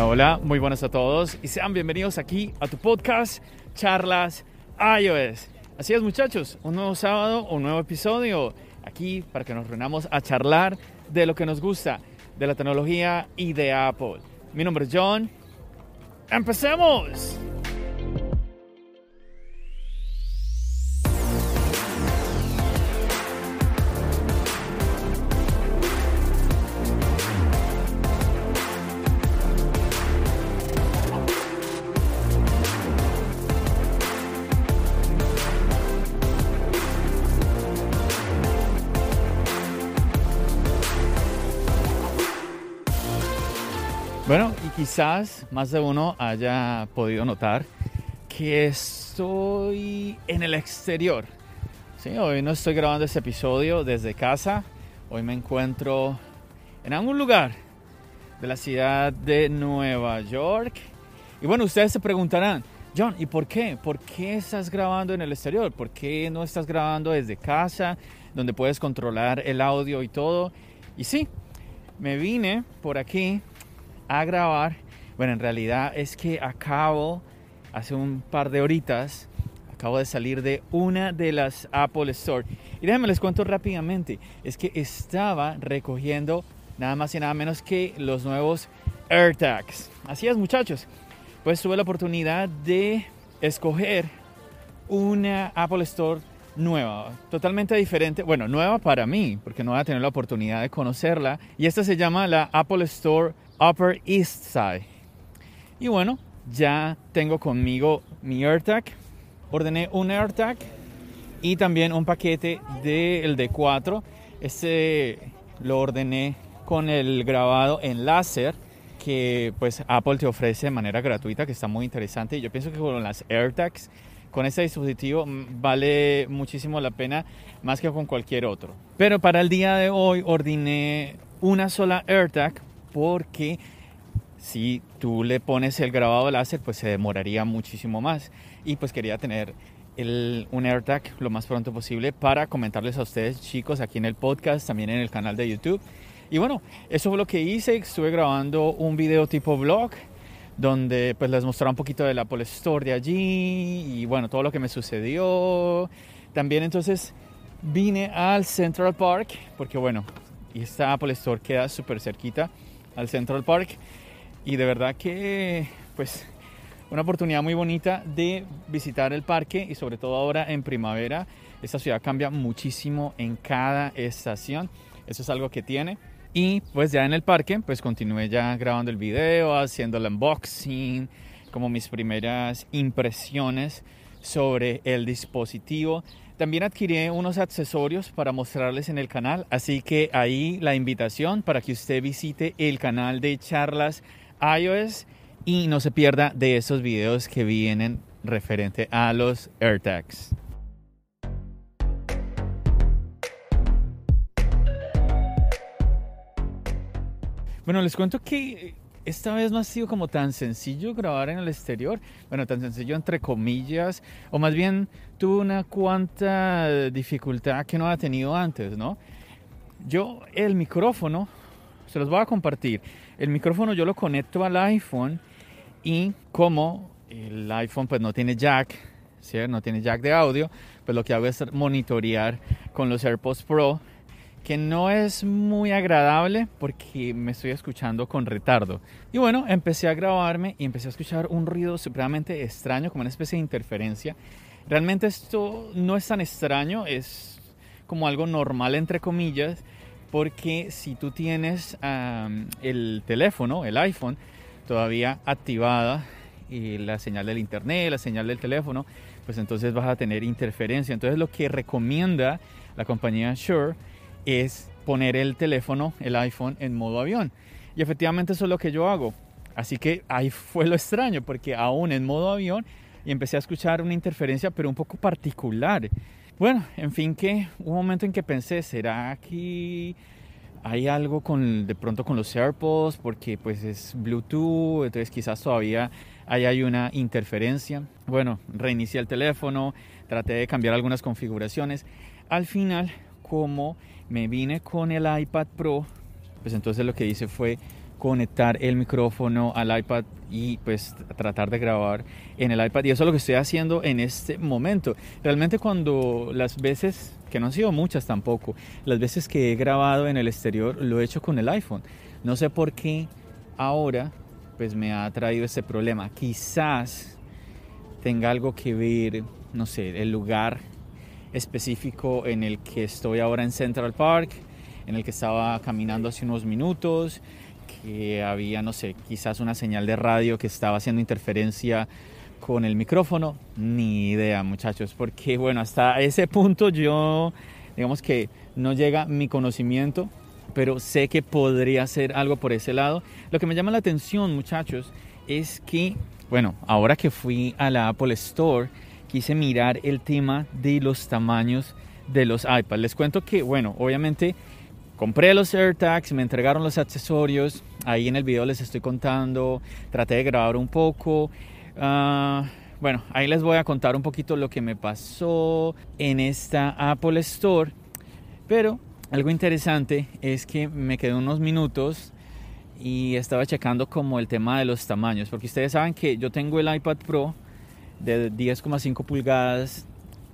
Hola, muy buenas a todos y sean bienvenidos aquí a tu podcast Charlas iOS. Así es muchachos, un nuevo sábado, un nuevo episodio aquí para que nos reunamos a charlar de lo que nos gusta, de la tecnología y de Apple. Mi nombre es John. ¡Empecemos! Bueno, y quizás más de uno haya podido notar que estoy en el exterior. Sí, hoy no estoy grabando este episodio desde casa. Hoy me encuentro en algún lugar de la ciudad de Nueva York. Y bueno, ustedes se preguntarán, John, ¿y por qué? ¿Por qué estás grabando en el exterior? ¿Por qué no estás grabando desde casa, donde puedes controlar el audio y todo? Y sí, me vine por aquí a grabar. Bueno, en realidad es que acabo, hace un par de horitas, acabo de salir de una de las Apple Store. Y déjenme les cuento rápidamente, es que estaba recogiendo nada más y nada menos que los nuevos AirTags. Así es muchachos, pues tuve la oportunidad de escoger una Apple Store nueva, totalmente diferente, bueno, nueva para mí, porque no voy a tener la oportunidad de conocerla. Y esta se llama la Apple Store Upper East Side. Y bueno, ya tengo conmigo mi AirTag. Ordené un AirTag y también un paquete del D4. Este lo ordené con el grabado en láser que pues Apple te ofrece de manera gratuita, que está muy interesante. Y yo pienso que con las AirTags, con este dispositivo vale muchísimo la pena más que con cualquier otro. Pero para el día de hoy ordené una sola AirTag porque si tú le pones el grabado láser, pues se demoraría muchísimo más. Y pues quería tener el, un AirTag lo más pronto posible para comentarles a ustedes, chicos, aquí en el podcast, también en el canal de YouTube. Y bueno, eso fue lo que hice. Estuve grabando un video tipo vlog donde pues les mostraba un poquito de la Apple Store de allí y bueno, todo lo que me sucedió. También entonces vine al Central Park porque bueno, esta Apple Store queda súper cerquita al Central Park. Y de verdad que pues una oportunidad muy bonita de visitar el parque y sobre todo ahora en primavera. Esta ciudad cambia muchísimo en cada estación. Eso es algo que tiene. Y pues ya en el parque pues continué ya grabando el video haciendo el unboxing como mis primeras impresiones sobre el dispositivo también adquirí unos accesorios para mostrarles en el canal, así que ahí la invitación para que usted visite el canal de charlas iOS y no se pierda de esos videos que vienen referente a los AirTags. Bueno, les cuento que esta vez no ha sido como tan sencillo grabar en el exterior. Bueno, tan sencillo entre comillas, o más bien tuve una cuanta dificultad que no ha tenido antes, ¿no? Yo el micrófono, se los voy a compartir. El micrófono yo lo conecto al iPhone y como el iPhone pues no tiene jack, ¿cierto? No tiene jack de audio, pues lo que hago es monitorear con los AirPods Pro que no es muy agradable porque me estoy escuchando con retardo. Y bueno, empecé a grabarme y empecé a escuchar un ruido supremamente extraño, como una especie de interferencia. Realmente esto no es tan extraño, es como algo normal entre comillas, porque si tú tienes el teléfono, el iPhone, todavía activada y la señal del internet, la señal del teléfono, pues entonces vas a tener interferencia. Entonces lo que recomienda la compañía Shure es poner el teléfono, el iPhone, en modo avión. Y efectivamente eso es lo que yo hago. Así que ahí fue lo extraño, porque aún en modo avión y empecé a escuchar una interferencia, pero un poco particular. Bueno, en fin, que un momento en que pensé, ¿será que hay algo con de pronto con los AirPods? Porque pues es Bluetooth, entonces quizás todavía ahí hay una interferencia. Bueno, reinicié el teléfono, traté de cambiar algunas configuraciones. Al final, como me vine con el iPad Pro, pues entonces lo que hice fue conectar el micrófono al iPad y pues tratar de grabar en el iPad y eso es lo que estoy haciendo en este momento. Realmente cuando las veces, que no han sido muchas tampoco, las veces que he grabado en el exterior lo he hecho con el iPhone. No sé por qué ahora pues me ha traído este problema. Quizás tenga algo que ver, no sé, el lugar específico en el que estoy ahora en Central Park, en el que estaba caminando hace unos minutos que había, no sé, quizás una señal de radio que estaba haciendo interferencia con el micrófono. Ni idea, muchachos, porque bueno, hasta ese punto yo, digamos que no llega mi conocimiento, pero sé que podría ser algo por ese lado. Lo que me llama la atención, muchachos, es que, bueno, ahora que fui a la Apple Store, quise mirar el tema de los tamaños de los iPads. Les cuento que, bueno, obviamente compré los AirTags, me entregaron los accesorios, ahí en el video les estoy contando, traté de grabar un poco. Ah, bueno, ahí les voy a contar un poquito lo que me pasó en esta Apple Store. Pero algo interesante es que me quedé unos minutos y estaba checando como el tema de los tamaños, porque ustedes saben que yo tengo el iPad Pro de 10,5 pulgadas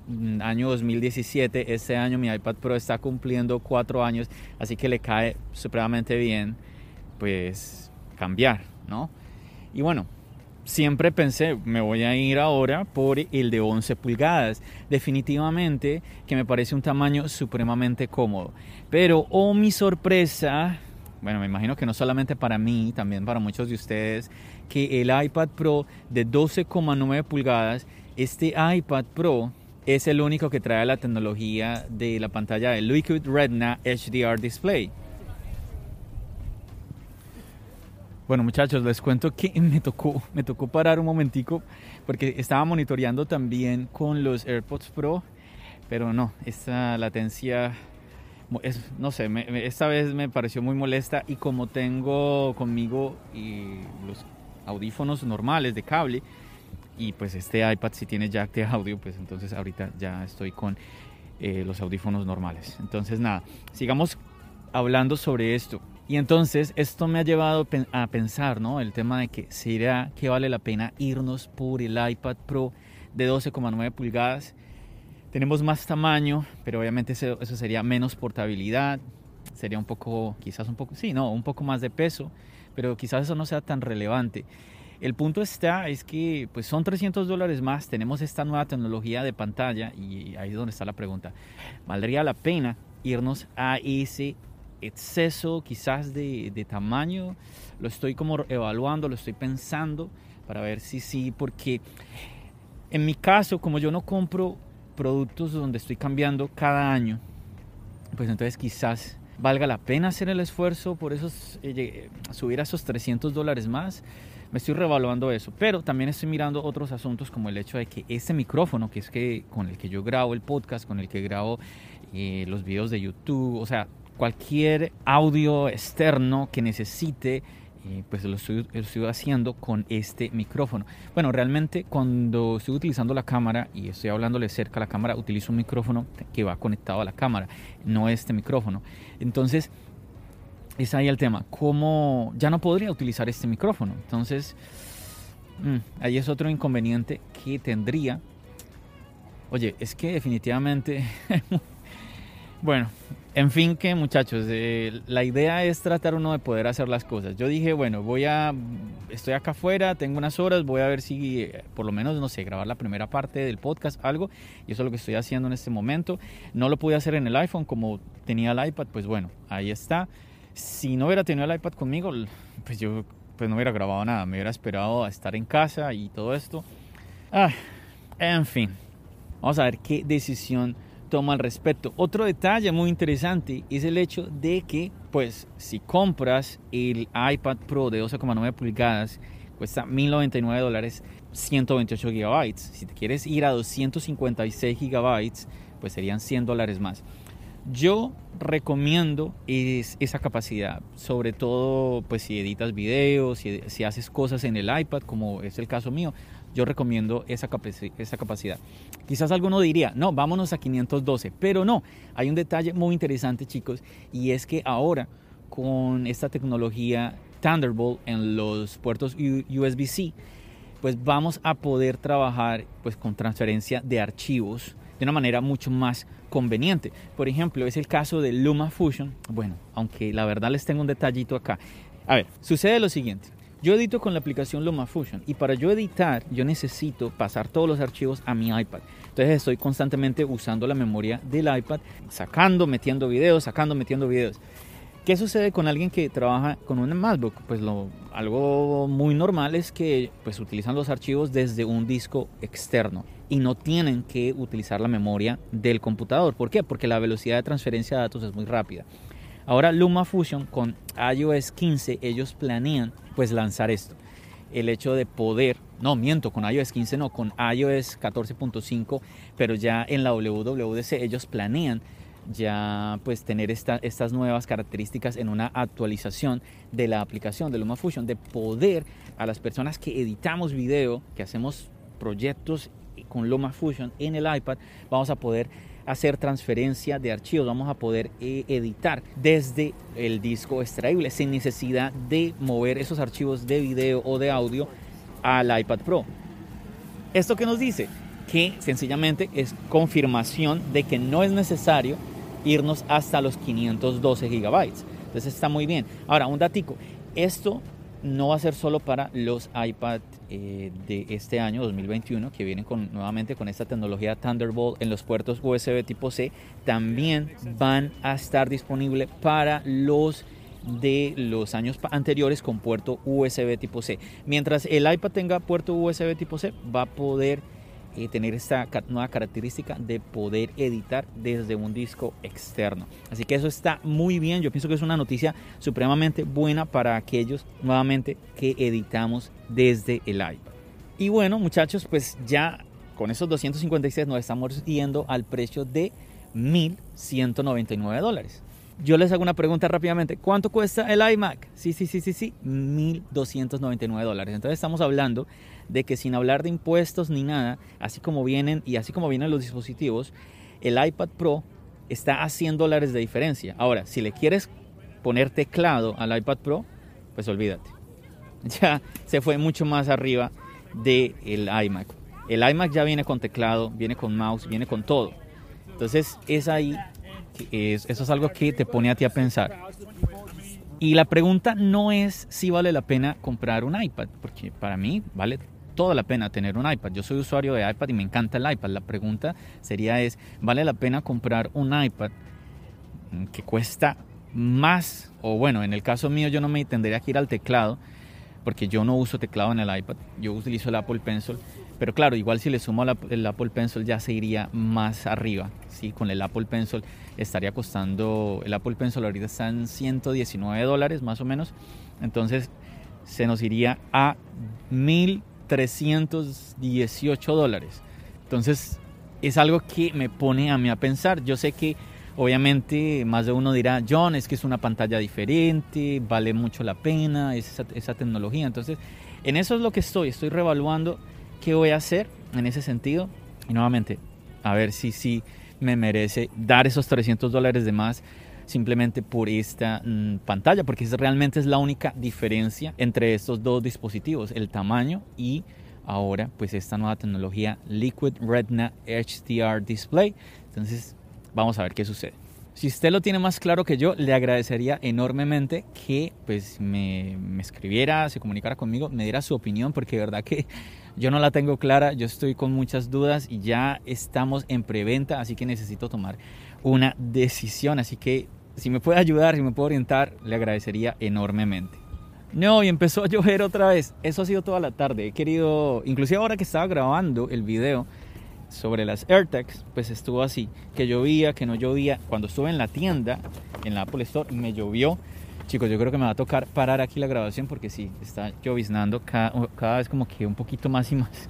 Mm, año 2017. Este año mi iPad Pro está cumpliendo cuatro años, así que le cae supremamente bien, pues cambiar, ¿no? Y bueno, siempre pensé, me voy a ir ahora por el de 11 pulgadas. Definitivamente que me parece un tamaño supremamente cómodo. Pero, oh mi sorpresa, bueno, me imagino que no solamente para mí, también para muchos de ustedes, que el iPad Pro de 12,9 pulgadas, este iPad Pro es el único que trae la tecnología de la pantalla de Liquid Retina HDR Display. Bueno muchachos, les cuento que me tocó, me tocó parar un momentico porque estaba monitoreando también con los AirPods Pro, pero no, esta latencia, no sé, esta vez me pareció muy molesta y como tengo conmigo y los audífonos normales de cable, y pues este iPad si tiene jack de audio, pues entonces ahorita ya estoy con eh, los audífonos normales. Entonces nada, sigamos hablando sobre esto. Y entonces esto me ha llevado a pensar, ¿no? El tema de que será que vale la pena irnos por el iPad Pro de 12,9 pulgadas. Tenemos más tamaño, pero obviamente eso, eso sería menos portabilidad, sería un poco, quizás un poco, sí, no, un poco más de peso, pero quizás eso no sea tan relevante. El punto está es que pues son 300 dólares más, tenemos esta nueva tecnología de pantalla y ahí es donde está la pregunta. ¿Valdría la pena irnos a ese exceso quizás de, de tamaño? Lo estoy como evaluando, lo estoy pensando para ver si sí, porque en mi caso, como yo no compro productos donde estoy cambiando cada año, pues entonces quizás valga la pena hacer el esfuerzo por esos, eh, subir a esos 300 dólares más me estoy revaluando eso. Pero también estoy mirando otros asuntos como el hecho de que este micrófono, que es que con el que yo grabo el podcast, con el que grabo eh, los videos de YouTube, o sea, cualquier audio externo que necesite, eh, pues lo estoy, lo estoy, haciendo con este micrófono. Bueno, realmente cuando estoy utilizando la cámara y estoy hablándole cerca a la cámara, utilizo un micrófono que va conectado a la cámara, no este micrófono. Entonces, es ahí el tema. ¿Cómo ya no podría utilizar este micrófono? Entonces, mm, ahí es otro inconveniente que tendría. Oye, es que definitivamente... bueno, en fin que muchachos, eh, la idea es tratar uno de poder hacer las cosas. Yo dije, bueno, voy a... Estoy acá afuera, tengo unas horas, voy a ver si eh, por lo menos, no sé, grabar la primera parte del podcast, algo. Y eso es lo que estoy haciendo en este momento. No lo pude hacer en el iPhone como tenía el iPad, pues bueno, ahí está. Si no hubiera tenido el iPad conmigo, pues yo pues no hubiera grabado nada, me hubiera esperado a estar en casa y todo esto. Ah, en fin, vamos a ver qué decisión tomo al respecto. Otro detalle muy interesante es el hecho de que, pues, si compras el iPad Pro de 12,9 pulgadas, cuesta 1099 dólares, 128 gigabytes. Si te quieres ir a 256 gigabytes, pues serían 100 dólares más. Yo recomiendo es esa capacidad, sobre todo pues si editas videos, si, haces cosas en el iPad, como es el caso mío, yo recomiendo esa, esa capacidad. Quizás alguno diría, no, vámonos a 512, pero no, hay un detalle muy interesante chicos, y es que ahora con esta tecnología Thunderbolt en los puertos USB-C, pues vamos a poder trabajar pues con transferencia de archivos de una manera mucho más conveniente. Por ejemplo, es el caso de LumaFusion. Bueno, aunque la verdad les tengo un detallito acá. A ver, sucede lo siguiente. Yo edito con la aplicación LumaFusion y para yo editar yo necesito pasar todos los archivos a mi iPad. Entonces estoy constantemente usando la memoria del iPad, sacando, metiendo videos, sacando, metiendo videos. ¿Qué sucede con alguien que trabaja con un MacBook? Pues lo, algo muy normal es que pues utilizan los archivos desde un disco externo y no tienen que utilizar la memoria del computador. ¿Por qué? Porque la velocidad de transferencia de datos es muy rápida. Ahora LumaFusion con iOS 15 ellos planean pues lanzar esto. El hecho de poder, no miento, con iOS 15 no, con iOS 14.5, pero ya en la WWDC ellos planean ya pues tener estas nuevas características en una actualización de la aplicación de LumaFusion, de poder a las personas que editamos video, que hacemos proyectos con LumaFusion en el iPad, vamos a poder hacer transferencia de archivos, vamos a poder eh, editar desde el disco extraíble sin necesidad de mover esos archivos de video o de audio al iPad Pro. ¿Esto qué nos dice? Que sencillamente es confirmación de que no es necesario irnos hasta los 512 gigabytes. Entonces está muy bien. Ahora, un datico. Esto no va a ser solo para los iPad eh, de este año 2021 que vienen con, nuevamente con esta tecnología Thunderbolt en los puertos USB tipo C. También van a estar disponibles para los de los años anteriores con puerto USB tipo C. Mientras el iPad tenga puerto USB tipo C, va a poder y tener esta nueva característica de poder editar desde un disco externo. Así que eso está muy bien, yo pienso que es una noticia supremamente buena para aquellos nuevamente que editamos desde el iPad. Y bueno muchachos, pues ya con esos 256 nos estamos yendo al precio de 1.199 dólares. Yo les hago una pregunta rápidamente. ¿Cuánto cuesta el iMac? Sí, sí, sí, sí, sí. 1.299 dólares. Entonces estamos hablando de que sin hablar de impuestos ni nada, así como vienen y así como vienen los dispositivos, el iPad Pro está a 100 dólares de diferencia. Ahora, si le quieres poner teclado al iPad Pro, pues olvídate. Ya se fue mucho más arriba del iMac. El iMac ya viene con teclado, viene con mouse, viene con todo. Entonces es ahí, es, eso es algo que te pone a ti a pensar. Y la pregunta no es si vale la pena comprar un iPad, porque para mí vale toda la pena tener un iPad. Yo soy usuario de iPad y me encanta el iPad. La pregunta sería es, ¿vale la pena comprar un iPad que cuesta más? O bueno, en el caso mío yo no me tendría que ir al teclado, porque yo no uso teclado en el iPad, yo utilizo el Apple Pencil. Pero claro, igual si le sumo el Apple Pencil ya se iría más arriba. ¿sí? Con el Apple Pencil estaría costando, el Apple Pencil ahorita está en 119 dólares más o menos. Entonces se nos iría a 1000 318 dólares. Entonces es algo que me pone a mí a pensar. Yo sé que obviamente más de uno dirá, John, es que es una pantalla diferente, vale mucho la pena esa, esa tecnología. Entonces en eso es lo que estoy, estoy revaluando qué voy a hacer en ese sentido. Y nuevamente, a ver si sí me merece dar esos 300 dólares de más simplemente por esta mm, pantalla, porque realmente es la única diferencia entre estos dos dispositivos, el tamaño y ahora pues esta nueva tecnología Liquid Retina HDR Display. Entonces vamos a ver qué sucede. Si usted lo tiene más claro que yo, le agradecería enormemente que pues me, me, escribiera, se comunicara conmigo, me diera su opinión, porque de verdad que yo no la tengo clara, yo estoy con muchas dudas y ya estamos en preventa, así que necesito tomar una decisión. Así que si me puede ayudar, si me puede orientar, le agradecería enormemente. No, y empezó a llover otra vez. Eso ha sido toda la tarde. He querido, inclusive ahora que estaba grabando el video, sobre las AirTags, pues estuvo así, que llovía, que no llovía. Cuando estuve en la tienda, en la Apple Store, me llovió. Chicos, yo creo que me va a tocar parar aquí la grabación porque sí, está lloviznando cada, cada vez como que un poquito más y más.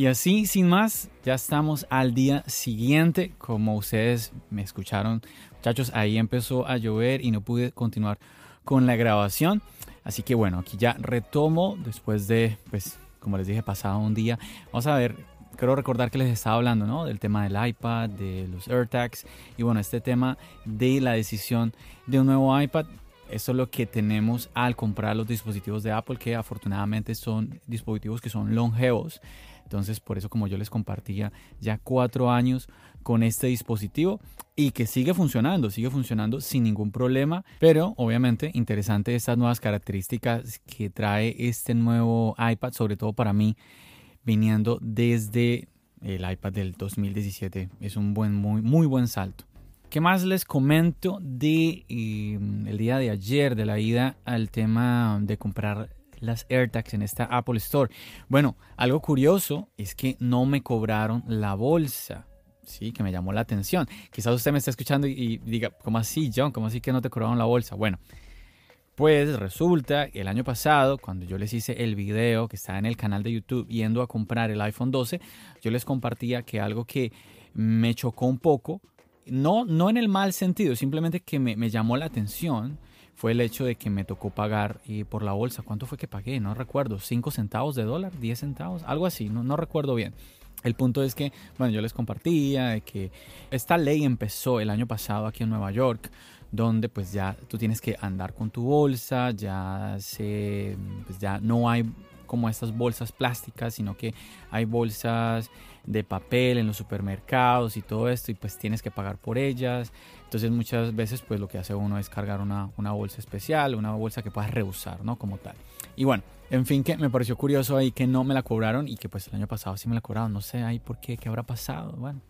Y así, sin más, ya estamos al día siguiente. Como ustedes me escucharon, muchachos, ahí empezó a llover y no pude continuar con la grabación. Así que bueno, aquí ya retomo después de, pues, como les dije, pasado un día. Vamos a ver, quiero recordar que les estaba hablando, ¿no? Del tema del iPad, de los AirTags y bueno, este tema de la decisión de un nuevo iPad. Eso es lo que tenemos al comprar los dispositivos de Apple, que afortunadamente son dispositivos que son longevos. Entonces, por eso como yo les compartía ya cuatro años con este dispositivo y que sigue funcionando, sigue funcionando sin ningún problema, pero obviamente interesante estas nuevas características que trae este nuevo iPad, sobre todo para mí, viniendo desde el iPad del 2017. Es un buen, muy, muy buen salto. ¿Qué más les comento de eh, el día de ayer, de la ida al tema de comprar las AirTags en esta Apple Store. Bueno, algo curioso es que no me cobraron la bolsa. Sí, que me llamó la atención. Quizás usted me está escuchando y, diga, ¿cómo así, John? ¿Cómo así que no te cobraron la bolsa? Bueno, pues resulta que el año pasado, cuando yo les hice el video que está en el canal de YouTube yendo a comprar el iPhone 12, yo les compartía que algo que me chocó un poco, no, no en el mal sentido, simplemente que me, llamó la atención, fue el hecho de que me tocó pagar y por la bolsa. ¿Cuánto fue que pagué? No recuerdo. ¿5 centavos de dólar? ¿10 centavos? Algo así, no, no recuerdo bien. El punto es que, bueno, yo les compartía de que esta ley empezó el año pasado aquí en Nueva York, donde pues ya tú tienes que andar con tu bolsa, ya se, pues ya no hay como estas bolsas plásticas, sino que hay bolsas de papel en los supermercados y todo esto y pues tienes que pagar por ellas. Entonces muchas veces pues lo que hace uno es cargar una, una bolsa especial, una bolsa que puedas reusar, ¿no? Como tal. Y bueno, en fin, que me pareció curioso ahí que no me la cobraron y que pues el año pasado sí me la cobraron. No sé ahí por qué, qué habrá pasado. Bueno.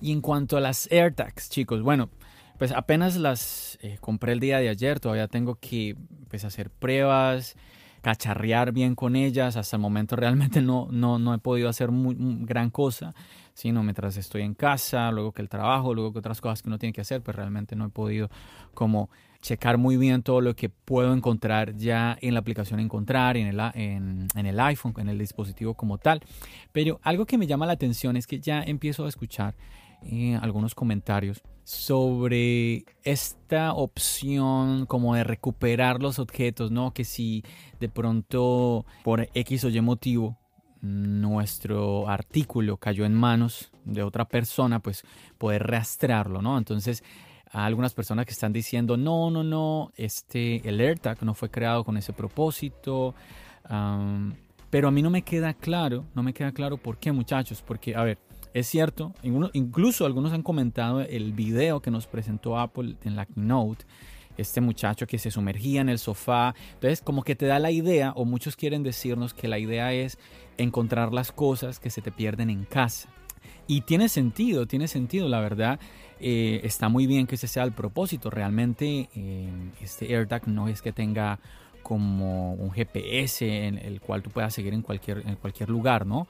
Y en cuanto a las AirTags, chicos, bueno, pues apenas las eh, compré el día de ayer, todavía tengo que pues hacer pruebas, cacharrear bien con ellas. Hasta el momento realmente no, no, no he podido hacer muy, gran cosa, sino mientras estoy en casa, luego que el trabajo, luego que otras cosas que uno tiene que hacer, pues realmente no he podido como checar muy bien todo lo que puedo encontrar ya en la aplicación Encontrar, en el, en, en el iPhone, en el dispositivo como tal. Pero algo que me llama la atención es que ya empiezo a escuchar eh, algunos comentarios sobre esta opción como de recuperar los objetos, ¿no? Que si de pronto por X o Y motivo nuestro artículo cayó en manos de otra persona, pues poder rastrearlo, ¿no? Entonces, hay algunas personas que están diciendo, no, no, no, este, el AirTag no fue creado con ese propósito. pero a mí no me queda claro, no me queda claro por qué, muchachos, porque, a ver, es cierto, incluso algunos han comentado el video que nos presentó Apple en la keynote, este muchacho que se sumergía en el sofá. Entonces, como que te da la idea, o muchos quieren decirnos que la idea es encontrar las cosas que se te pierden en casa. Y tiene sentido, tiene sentido, la verdad. Eh, está muy bien que ese sea el propósito. Realmente eh, este AirTag no es que tenga como un GPS en el cual tú puedas seguir en cualquier, en cualquier lugar, ¿no?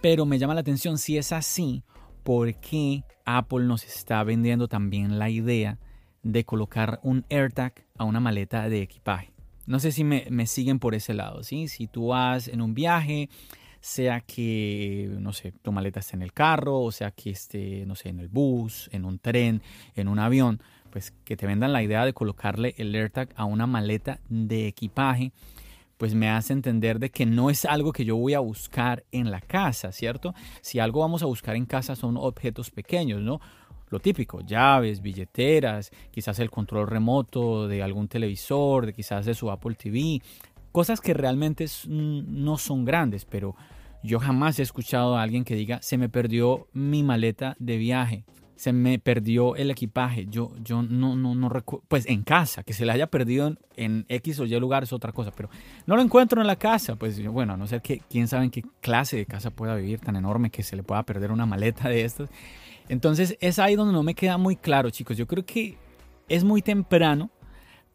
Pero me llama la atención si es así, ¿por qué Apple nos está vendiendo también la idea de colocar un AirTag a una maleta de equipaje? No sé si me, siguen por ese lado, ¿sí? Si tú vas en un viaje, sea que, no sé, tu maleta esté en el carro, o sea que esté, no sé, en el bus, en un tren, en un avión, pues que te vendan la idea de colocarle el AirTag a una maleta de equipaje pues me hace entender de que no es algo que yo voy a buscar en la casa, ¿cierto? Si algo vamos a buscar en casa son objetos pequeños, ¿no? Lo típico, llaves, billeteras, quizás el control remoto de algún televisor, de quizás de su Apple TV, cosas que realmente no son grandes, pero yo jamás he escuchado a alguien que diga, se me perdió mi maleta de viaje, se me perdió el equipaje. Yo, yo no, no, no recuerdo, pues en casa, que se le haya perdido en, X o Y lugar es otra cosa, pero no lo encuentro en la casa. Pues bueno, a no ser que quién sabe en qué clase de casa pueda vivir tan enorme que se le pueda perder una maleta de estas. Entonces es ahí donde no me queda muy claro, chicos. Yo creo que es muy temprano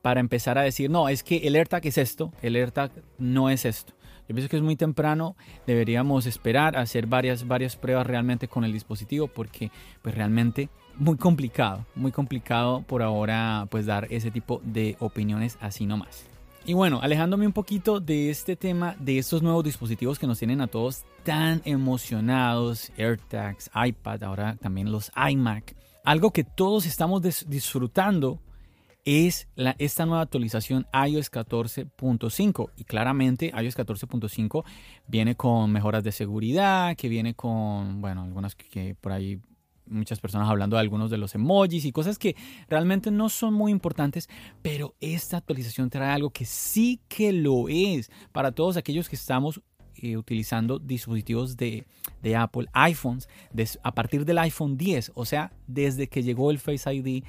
para empezar a decir, no, es que el AirTag es esto, el AirTag no es esto. Yo pienso que es muy temprano, deberíamos esperar hacer varias, varias pruebas realmente con el dispositivo porque pues realmente muy complicado, muy complicado por ahora pues dar ese tipo de opiniones así nomás. Y bueno, alejándome un poquito de este tema, de estos nuevos dispositivos que nos tienen a todos tan emocionados, AirTags, iPad, ahora también los iMac, algo que todos estamos disfrutando es la, esta nueva actualización iOS 14.5 y claramente iOS 14.5 viene con mejoras de seguridad, que viene con, bueno, algunas que por ahí muchas personas hablando de algunos de los emojis y cosas que realmente no son muy importantes, pero esta actualización trae algo que sí que lo es para todos aquellos que estamos eh, utilizando dispositivos de, Apple, iPhones, a partir del iPhone 10, o sea, desde que llegó el Face ID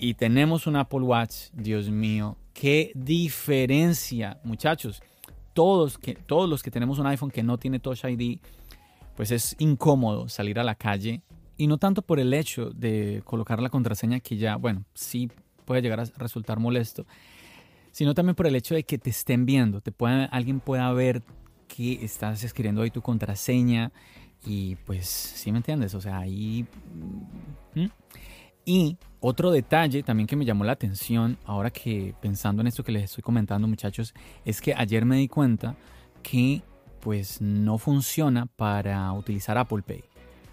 y tenemos un Apple Watch, Dios mío, qué diferencia, muchachos. Todos, que, todos los que tenemos un iPhone que no tiene Touch ID, pues es incómodo salir a la calle y no tanto por el hecho de colocar la contraseña que ya, bueno, sí puede llegar a resultar molesto, sino también por el hecho de que te estén viendo, te pueda, alguien pueda ver que estás escribiendo ahí tu contraseña y pues, ¿sí me entiendes? O sea, ahí... Y otro detalle también que me llamó la atención, ahora que pensando en esto que les estoy comentando muchachos, es que ayer me di cuenta que pues no funciona para utilizar Apple Pay.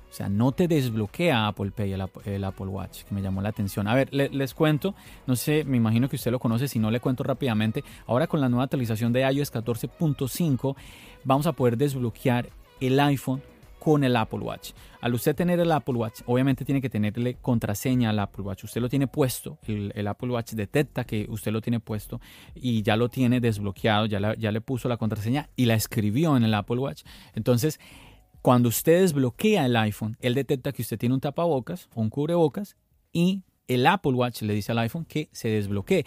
O sea, no te desbloquea Apple Pay el, Apple Watch, que me llamó la atención. A ver, les cuento, no sé, me imagino que usted lo conoce, si no le cuento rápidamente. Ahora con la nueva actualización de iOS 14.5 vamos a poder desbloquear el iPhone con el Apple Watch. Al usted tener el Apple Watch, obviamente tiene que tenerle contraseña al Apple Watch. Usted lo tiene puesto, el, Apple Watch detecta que usted lo tiene puesto y ya lo tiene desbloqueado, ya, ya le puso la contraseña y la escribió en el Apple Watch. Entonces, cuando usted desbloquea el iPhone, él detecta que usted tiene un tapabocas o un cubrebocas y el Apple Watch le dice al iPhone que se desbloquee.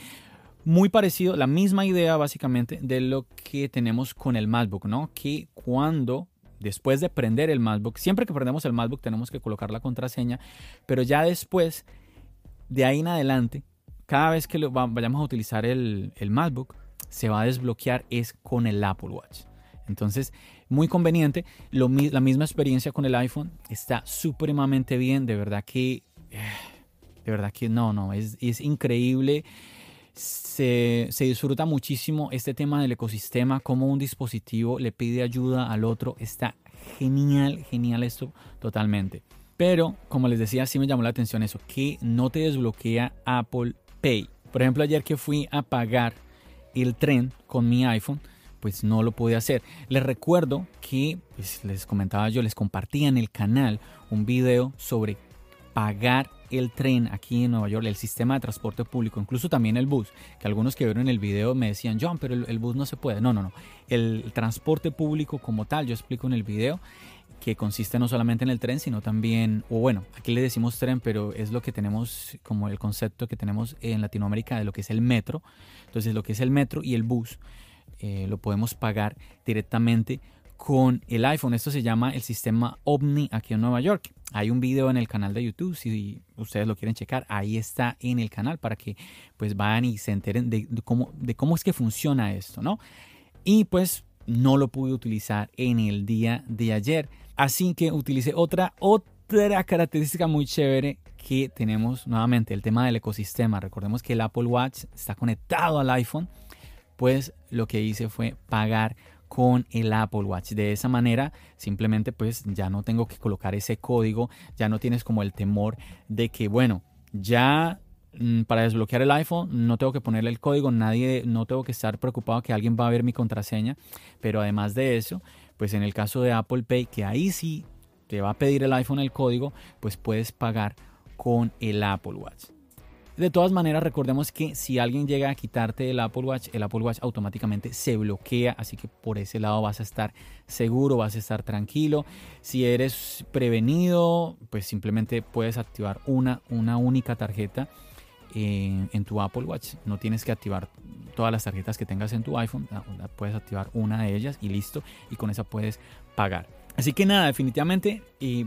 Muy parecido, la misma idea básicamente de lo que tenemos con el MacBook, ¿no? Que cuando después de prender el MacBook, siempre que prendemos el MacBook tenemos que colocar la contraseña, pero ya después, de ahí en adelante, cada vez que vayamos a utilizar el, el MacBook, se va a desbloquear es con el Apple Watch. Entonces, muy conveniente. la misma experiencia con el iPhone está supremamente bien. De verdad que, eh, de verdad que no, no, es, es increíble. Se, disfruta muchísimo este tema del ecosistema, como un dispositivo le pide ayuda al otro. Está genial, genial esto totalmente. Pero, como les decía, sí me llamó la atención eso, que no te desbloquea Apple Pay. Por ejemplo, ayer que fui a pagar el tren con mi iPhone, pues no lo pude hacer. Les recuerdo que pues, les comentaba yo, les compartía en el canal un video sobre pagar el tren aquí en Nueva York, el sistema de transporte público, incluso también el bus, que algunos que vieron el video me decían, John, pero el, bus no se puede. No, no, no. El transporte público como tal, yo explico en el video, que consiste no solamente en el tren, sino también, o bueno, aquí le decimos tren, pero es lo que tenemos como el concepto que tenemos en Latinoamérica de lo que es el metro. Entonces, lo que es el metro y el bus eh, lo podemos pagar directamente con el iPhone. Esto se llama el sistema OVNI aquí en Nueva York. Hay un video en el canal de YouTube, si ustedes lo quieren checar, ahí está en el canal para que pues vayan y se enteren de, cómo, de cómo es que funciona esto, ¿no? Y pues no lo pude utilizar en el día de ayer. Así que utilicé otra, otra característica muy chévere que tenemos nuevamente, el tema del ecosistema. Recordemos que el Apple Watch está conectado al iPhone pues lo que hice fue pagar con el Apple Watch. De esa manera, simplemente pues ya no tengo que colocar ese código, ya no tienes como el temor de que, bueno, ya mm, para desbloquear el iPhone no tengo que ponerle el código, nadie, no tengo que estar preocupado que alguien va a ver mi contraseña, pero además de eso, pues en el caso de Apple Pay, que ahí sí te va a pedir el iPhone el código, pues puedes pagar con el Apple Watch. De todas maneras, recordemos que si alguien llega a quitarte el Apple Watch, el Apple Watch automáticamente se bloquea, así que por ese lado vas a estar seguro, vas a estar tranquilo. Si eres prevenido, pues simplemente puedes activar una, una única tarjeta en, en, tu Apple Watch. No tienes que activar todas las tarjetas que tengas en tu iPhone, puedes activar una de ellas y listo, y con esa puedes pagar. Así que nada, definitivamente he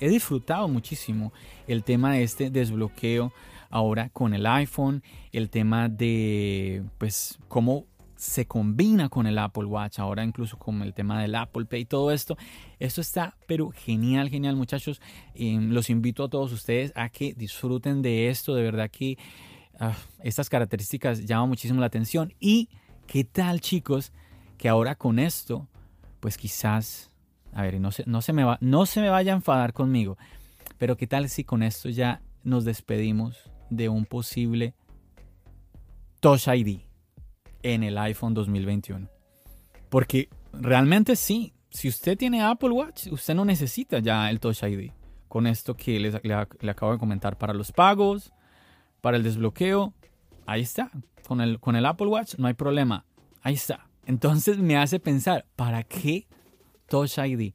disfrutado muchísimo el tema de este desbloqueo ahora con el iPhone, el tema de pues cómo se combina con el Apple Watch, ahora incluso con el tema del Apple Pay, todo esto. Esto está, pero genial, genial muchachos. Los invito a todos ustedes a que disfruten de esto, de verdad que ah, estas características llaman muchísimo la atención. Y qué tal chicos, que ahora con esto, pues quizás, a ver, no se, no se, me, va, no se me vaya a enfadar conmigo, pero qué tal si con esto ya nos despedimos de un posible Touch ID en el iPhone 2021. Porque realmente sí, si usted tiene Apple Watch, usted no necesita ya el Touch ID. Con esto que le, le, acabo de comentar para los pagos, para el desbloqueo, ahí está. Con el, con el Apple Watch no hay problema. Ahí está. Entonces me hace pensar, ¿para qué Touch ID?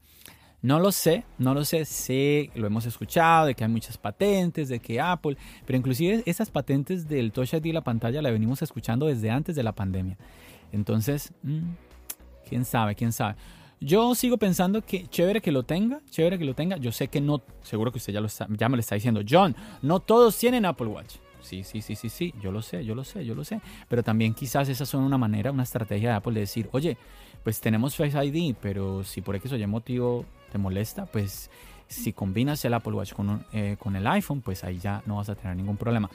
No lo sé, no lo sé, sé, lo hemos escuchado, de que hay muchas patentes, de que Apple, pero inclusive esas patentes del Touch ID y la pantalla la venimos escuchando desde antes de la pandemia. Entonces, mm, quién sabe, quién sabe. Yo sigo pensando que chévere que lo tenga, chévere que lo tenga. Yo sé que no, seguro que usted ya, lo ya me lo está diciendo. John, no todos tienen Apple Watch. Sí, sí, sí, sí, sí, yo lo sé, yo lo sé, yo lo sé. Pero también quizás esa son una manera, una estrategia de Apple de decir, oye, pues tenemos Face ID, pero si por X o Y motivo te molesta, pues si combinas el Apple Watch con, eh, con el iPhone, pues ahí ya no vas a tener ningún problema.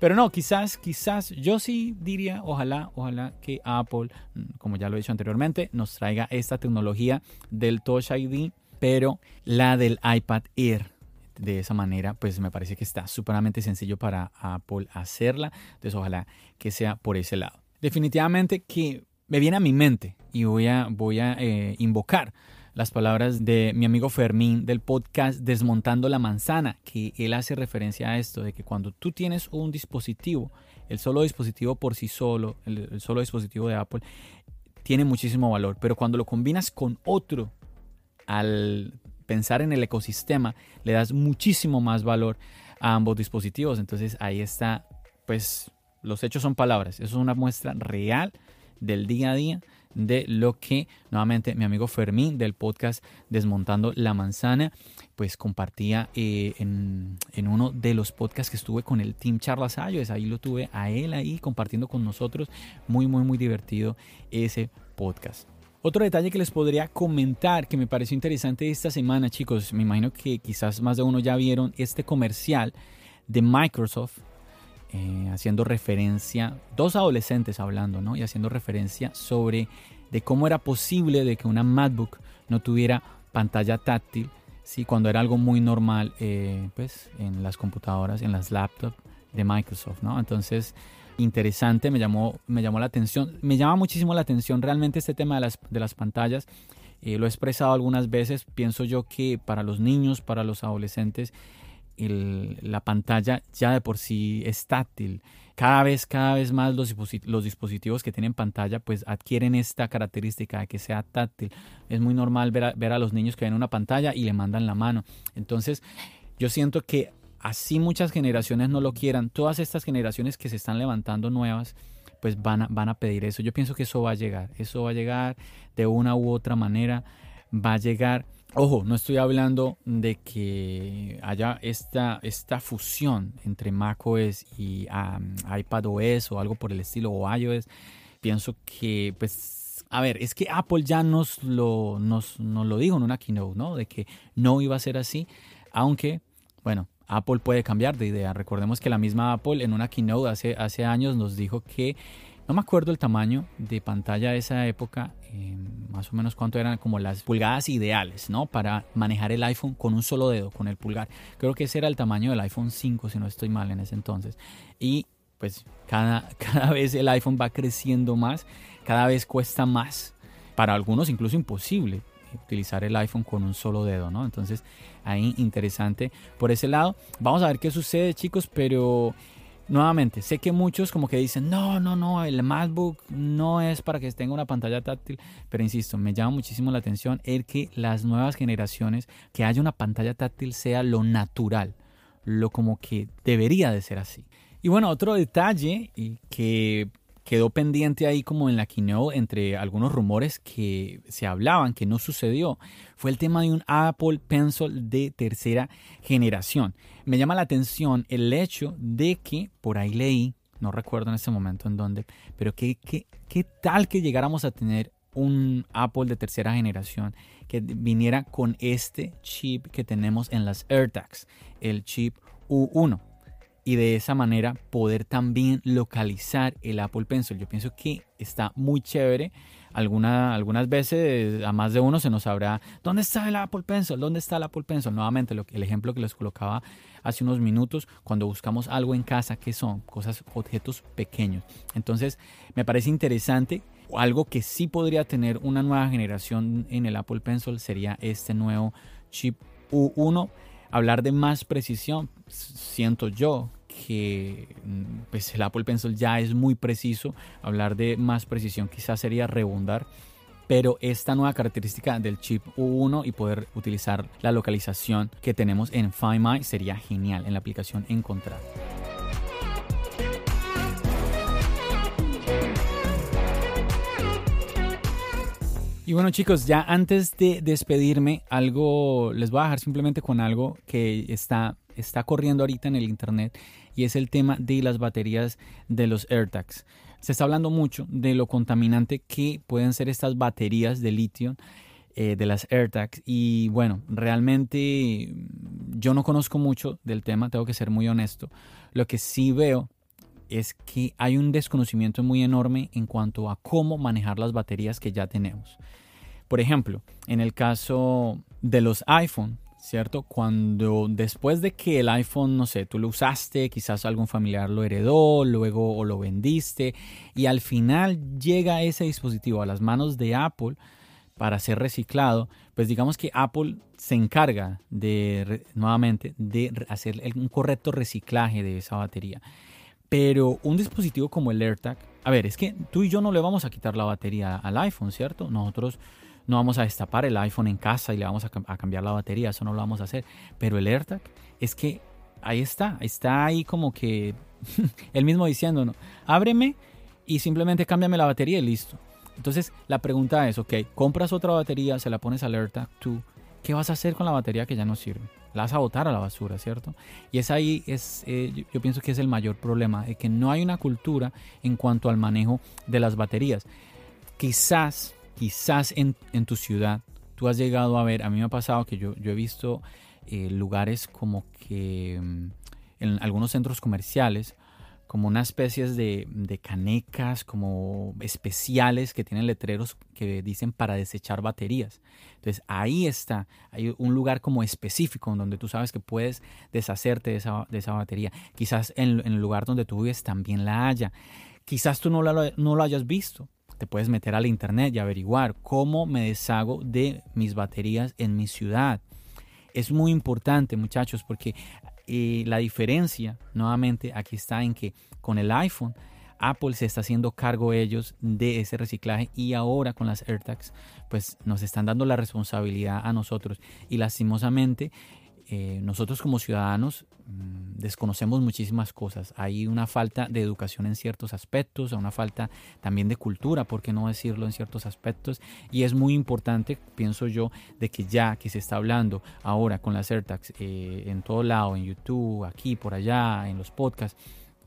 Pero no, quizás, quizás, yo sí diría, ojalá, ojalá que Apple, mm, como ya lo he dicho anteriormente, nos traiga esta tecnología del Touch ID, pero la del iPad Air. De esa manera, pues me parece que está súperamente sencillo para Apple hacerla. Entonces, ojalá que sea por ese lado. Definitivamente que me viene a mi mente y voy a, voy a eh, invocar las palabras de mi amigo Fermín del podcast Desmontando la Manzana, que él hace referencia a esto, de que cuando tú tienes un dispositivo, el solo dispositivo por sí solo, el, solo dispositivo de Apple, tiene muchísimo valor, pero cuando lo combinas con otro, al pensar en el ecosistema, le das muchísimo más valor a ambos dispositivos. Entonces ahí está, pues los hechos son palabras, eso es una muestra real del día a día de lo que nuevamente mi amigo Fermín del podcast Desmontando la Manzana pues compartía eh, en, uno de los podcasts que estuve con el Team Charlas Ayos. Ahí lo tuve a él ahí compartiendo con nosotros. Muy, muy, muy divertido ese podcast. Otro detalle que les podría comentar que me pareció interesante esta semana, chicos, me imagino que quizás más de uno ya vieron este comercial de Microsoft eh, haciendo referencia, dos adolescentes hablando, ¿no? Y haciendo referencia sobre de cómo era posible de que una MacBook no tuviera pantalla táctil, ¿sí? Cuando era algo muy normal, eh, pues, en las computadoras, en las laptops de Microsoft, ¿no? Entonces, interesante, me llamó, me llamó la atención, me llama muchísimo la atención realmente este tema de las, de las pantallas. Eh, lo he expresado algunas veces, pienso yo que para los niños, para los adolescentes, la pantalla ya de por sí es táctil. Cada vez, cada vez más los, dispositivos que tienen pantalla pues adquieren esta característica de que sea táctil. Es muy normal ver a, ver a los niños que ven una pantalla y le mandan la mano. Entonces yo siento que así muchas generaciones no lo quieran, todas estas generaciones que se están levantando nuevas, pues van a, van a pedir eso. Yo pienso que eso va a llegar, eso va a llegar de una u otra manera, va a llegar. Ojo, no estoy hablando de que haya esta, esta fusión entre macOS y iPadOS o algo por el estilo, o iOS. Pienso que, pues, a ver, es que Apple ya nos lo, nos, nos lo dijo en una keynote, ¿no? De que no iba a ser así, aunque, bueno, Apple puede cambiar de idea. Recordemos que la misma Apple en una keynote hace, hace años nos dijo que no me acuerdo el tamaño de pantalla de esa época, eh, más o menos cuánto eran como las pulgadas ideales, ¿no? Para manejar el iPhone con un solo dedo, con el pulgar. Creo que ese era el tamaño del iPhone 5, si no estoy mal en ese entonces. Y pues cada, cada vez el iPhone va creciendo más, cada vez cuesta más, para algunos incluso imposible utilizar el iPhone con un solo dedo, ¿no? Entonces, ahí interesante por ese lado. Vamos a ver qué sucede, chicos, pero nuevamente, sé que muchos como que dicen, no, no, no, el MacBook no es para que tenga una pantalla táctil, pero insisto, me llama muchísimo la atención el que las nuevas generaciones, que haya una pantalla táctil sea lo natural, lo como que debería de ser así. Y bueno, otro detalle que quedó pendiente ahí como en la keynote entre algunos rumores que se hablaban que no sucedió fue el tema de un Apple Pencil de tercera generación. Me llama la atención el hecho de que por ahí leí, no recuerdo en este momento en dónde, pero que, tal que llegáramos a tener un Apple de tercera generación que viniera con este chip que tenemos en las AirTags, el chip U1 y de esa manera poder también localizar el Apple Pencil. Yo pienso que está muy chévere. Alguna, algunas veces a más de uno se nos sabrá dónde está el Apple Pencil, dónde está el Apple Pencil. Nuevamente, lo, el ejemplo que les colocaba hace unos minutos, cuando buscamos algo en casa, que son cosas, objetos pequeños. Entonces, me parece interesante. Algo que sí podría tener una nueva generación en el Apple Pencil sería este nuevo chip U1 hablar de más precisión, siento yo que mm, pues, el Apple Pencil ya es muy preciso. Hablar de más precisión quizás sería rebundar. Pero esta nueva característica del chip U1 y poder utilizar la localización que tenemos en Find My sería genial en la aplicación Encontrar. Y bueno chicos, ya antes de despedirme, algo les voy a dejar simplemente con algo que está, está corriendo ahorita en el internet y es el tema de las baterías de los AirTags. Se está hablando mucho de lo contaminante que pueden ser estas baterías de litio eh, de las AirTags y bueno, realmente yo no conozco mucho del tema, tengo que ser muy honesto. Lo que sí veo es que hay un desconocimiento muy enorme en cuanto a cómo manejar las baterías que ya tenemos. Por ejemplo, en el caso de los iPhone, ¿cierto? Cuando después de que el iPhone, no sé, tú lo usaste, quizás algún familiar lo heredó, luego o lo vendiste, y al final llega ese dispositivo a las manos de Apple para ser reciclado, pues digamos que Apple se encarga de, nuevamente, de hacer un correcto reciclaje de esa batería. Pero un dispositivo como el AirTag, a ver, es que tú y yo no le vamos a quitar la batería al iPhone, ¿cierto? Nosotros no vamos a destapar el iPhone en casa y le vamos a, cambiar la batería, eso no lo vamos a hacer. Pero el AirTag es que ahí está, está ahí como que él mismo diciendo, ¿no? ábreme y simplemente cámbiame la batería y listo. Entonces la pregunta es, ok, compras otra batería, se la pones al AirTag, tú, ¿qué vas a hacer con la batería que ya no sirve? La vas a botar a la basura, ¿cierto? Y es ahí, es, eh, yo, pienso que es el mayor problema, de que no hay una cultura en cuanto al manejo de las baterías. Quizás quizás en, tu ciudad tú has llegado a ver, a mí me ha pasado que yo, yo he visto eh, lugares como que mm, en algunos centros comerciales, como unas especies de, de, canecas, como especiales que tienen letreros que dicen para desechar baterías. Entonces ahí está, hay un lugar como específico donde tú sabes que puedes deshacerte de esa, de esa batería. Quizás en, en, el lugar donde tú vives también la haya. Quizás tú no, la, no lo hayas visto, te puedes meter al internet y averiguar cómo me deshago de mis baterías en mi ciudad. Es muy importante, muchachos, porque eh, la diferencia, nuevamente, aquí está en que con el iPhone, Apple se está haciendo cargo ellos de ese reciclaje y ahora con las AirTags, pues nos están dando la responsabilidad a nosotros. Y lastimosamente, eh, nosotros como ciudadanos mm, desconocemos muchísimas cosas. Hay una falta de educación en ciertos aspectos, una falta también de cultura, por qué no decirlo en ciertos aspectos. Y es muy importante, pienso yo, de que ya que se está hablando ahora con las AirTags eh, en todo lado, en YouTube, aquí, por allá, en los podcasts,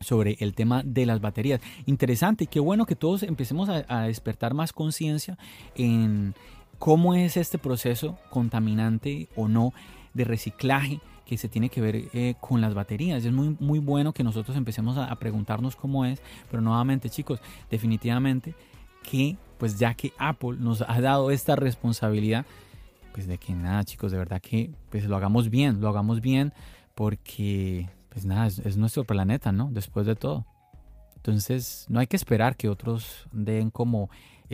sobre el tema de las baterías. Interesante, qué bueno que todos empecemos a despertar más conciencia en cómo es este proceso contaminante o no de reciclaje que se tiene que ver eh, con las baterías. Es muy, muy bueno que nosotros empecemos a, preguntarnos cómo es, pero nuevamente chicos, definitivamente que pues ya que Apple nos ha dado esta responsabilidad, pues de que nada chicos, de verdad que pues lo hagamos bien, lo hagamos bien porque pues nada, es, es nuestro planeta, ¿no? Después de todo. Entonces no hay que esperar que otros den como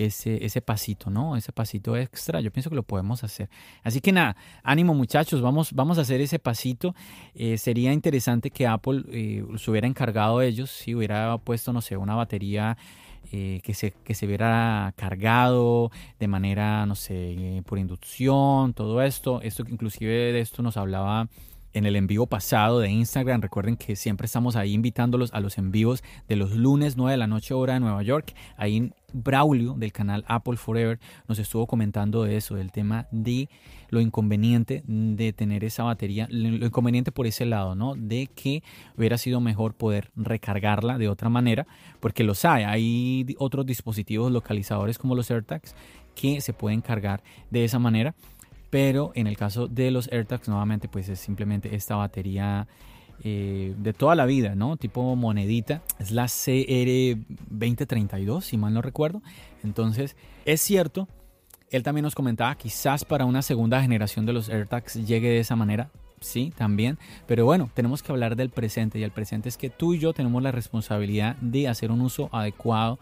ese, ese pasito, ¿no? Ese pasito extra, yo pienso que lo podemos hacer. Así que nada, ánimo muchachos, vamos, vamos a hacer ese pasito. Eh, sería interesante que Apple eh, se hubiera encargado de ellos, si hubiera puesto, no sé, una batería eh, que, se, que se hubiera cargado de manera, no sé, por inducción, todo esto. Esto inclusive de esto nos hablaba en el envío pasado de Instagram. Recuerden que siempre estamos ahí invitándolos a los envíos de los lunes 9 de la noche hora de Nueva York. Ahí Braulio del canal Apple Forever nos estuvo comentando de eso, del tema de lo inconveniente de tener esa batería, lo inconveniente por ese lado, ¿no? De que hubiera sido mejor poder recargarla de otra manera, porque los hay, hay otros dispositivos localizadores como los AirTags que se pueden cargar de esa manera pero en el caso de los AirTags nuevamente pues es simplemente esta batería eh, de toda la vida, ¿no? Tipo monedita, es la CR2032 si mal no recuerdo, entonces es cierto, él también nos comentaba quizás para una segunda generación de los AirTags llegue de esa manera, sí, también. Pero bueno, tenemos que hablar del presente y el presente es que tú y yo tenemos la responsabilidad de hacer un uso adecuado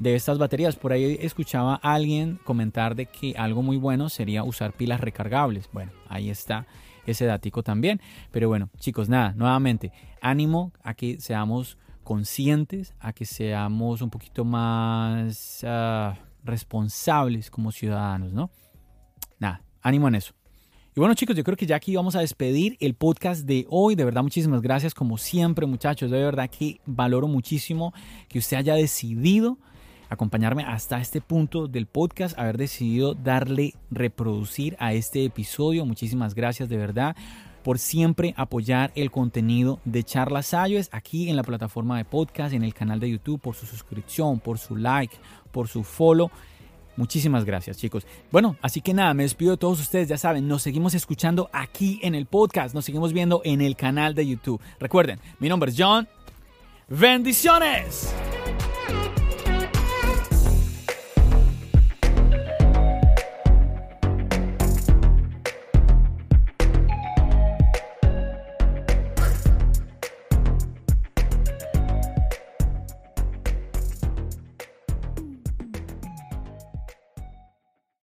de estas baterías. Por ahí escuchaba a alguien comentar de que algo muy bueno sería usar pilas recargables. Bueno, ahí está ese datico también. Pero bueno, chicos, nada, nuevamente, ánimo a que seamos conscientes, a que seamos un poquito más ah, responsables como ciudadanos, ¿no? Nada, ánimo en eso. Y bueno chicos, yo creo que ya aquí vamos a despedir el podcast de hoy. De verdad, muchísimas gracias como siempre muchachos. De verdad que valoro muchísimo que usted haya decidido acompañarme hasta este punto del podcast, haber decidido darle reproducir a este episodio. Muchísimas gracias de verdad por siempre apoyar el contenido de Charlas iOS aquí en la plataforma de podcast, en el canal de YouTube, por su suscripción, por su like, por su follow. Muchísimas gracias, chicos. Bueno, así que nada, me despido de todos ustedes. Ya saben, nos seguimos escuchando aquí en el podcast, nos seguimos viendo en el canal de YouTube. Recuerden, mi nombre es John. Bendiciones.